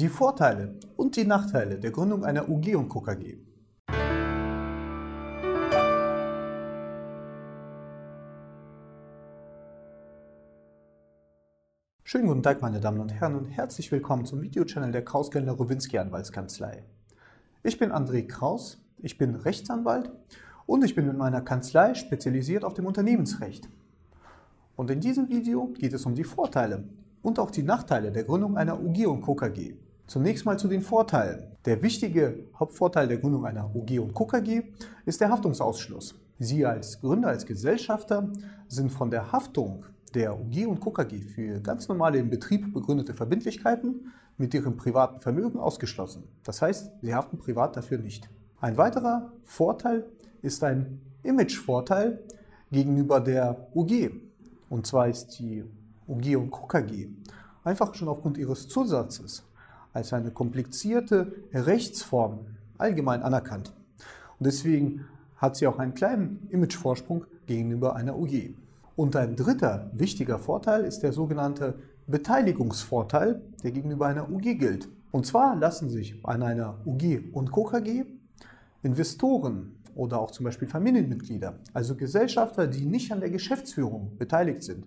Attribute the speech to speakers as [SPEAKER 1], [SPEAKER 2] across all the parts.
[SPEAKER 1] Die Vorteile und die Nachteile der Gründung einer UG und Co. KG. Schönen guten Tag, meine Damen und Herren, und herzlich willkommen zum Videochannel der Kraus-Kellner Rowinski Anwaltskanzlei. Ich bin André Kraus, ich bin Rechtsanwalt und ich bin mit meiner Kanzlei spezialisiert auf dem Unternehmensrecht. Und in diesem Video geht es um die Vorteile und auch die Nachteile der Gründung einer UG und Co. KG. Zunächst mal zu den Vorteilen. Der wichtige Hauptvorteil der Gründung einer UG und Co. KG ist der Haftungsausschluss. Sie als Gründer, als Gesellschafter sind von der Haftung der UG und Co. KG für ganz normale im Betrieb begründete Verbindlichkeiten mit ihrem privaten Vermögen ausgeschlossen. Das heißt, sie haften privat dafür nicht. Ein weiterer Vorteil ist ein Imagevorteil gegenüber der UG. Und zwar ist die UG und Co. KG einfach schon aufgrund ihres Zusatzes als eine komplizierte Rechtsform allgemein anerkannt. Und deswegen hat sie auch einen kleinen Imagevorsprung gegenüber einer UG. Und ein dritter wichtiger Vorteil ist der sogenannte Beteiligungsvorteil, der gegenüber einer UG gilt. Und zwar lassen sich an einer UG und Co. KG Investoren oder auch zum Beispiel Familienmitglieder, also Gesellschafter, die nicht an der Geschäftsführung beteiligt sind,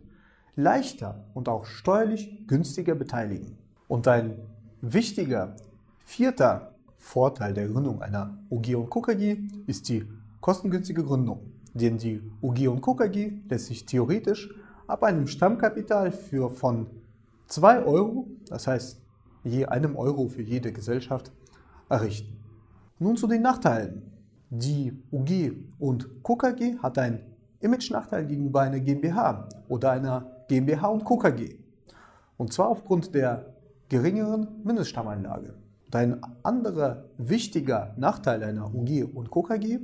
[SPEAKER 1] leichter und auch steuerlich günstiger beteiligen. Und ein wichtiger vierter Vorteil der Gründung einer UG und Co. KG ist die kostengünstige Gründung. Denn die UG und Co. KG lässt sich theoretisch ab einem Stammkapital für von 2 Euro, das heißt je einem Euro für jede Gesellschaft, errichten. Nun zu den Nachteilen. Die UG und Co. KG hat einen Image-Nachteil gegenüber einer GmbH oder einer GmbH und Co. KG. Und zwar aufgrund der geringeren Mindeststammanlage. Und ein anderer wichtiger Nachteil einer UG und Co. KG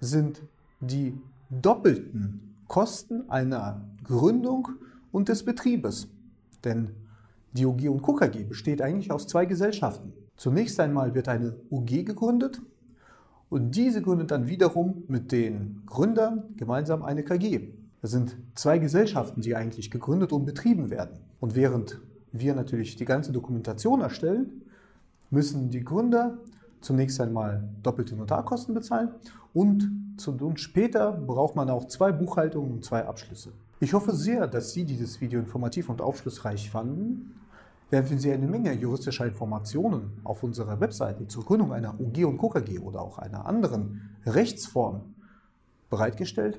[SPEAKER 1] sind die doppelten Kosten einer Gründung und des Betriebes. Denn die UG und Co. KG besteht eigentlich aus zwei Gesellschaften. Zunächst einmal wird eine UG gegründet und diese gründet dann wiederum mit den Gründern gemeinsam eine KG. Das sind zwei Gesellschaften, die eigentlich gegründet und betrieben werden. Und während wir natürlich die ganze Dokumentation erstellen, müssen die Gründer zunächst einmal doppelte Notarkosten bezahlen und, und später braucht man auch zwei Buchhaltungen und zwei Abschlüsse. Ich hoffe sehr, dass Sie dieses Video informativ und aufschlussreich fanden. Werden Sie eine Menge juristischer Informationen auf unserer Webseite zur Gründung einer UG und KKG oder auch einer anderen Rechtsform bereitgestellt.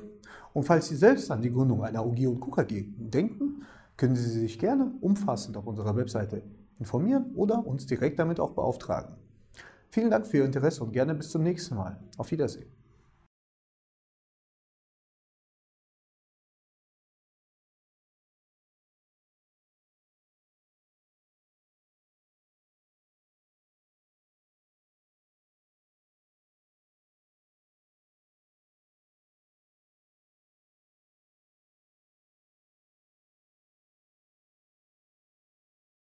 [SPEAKER 1] Und falls Sie selbst an die Gründung einer UG und KKG denken, können Sie sich gerne umfassend auf unserer Webseite informieren oder uns direkt damit auch beauftragen. Vielen Dank für Ihr Interesse und gerne bis zum nächsten Mal. Auf Wiedersehen.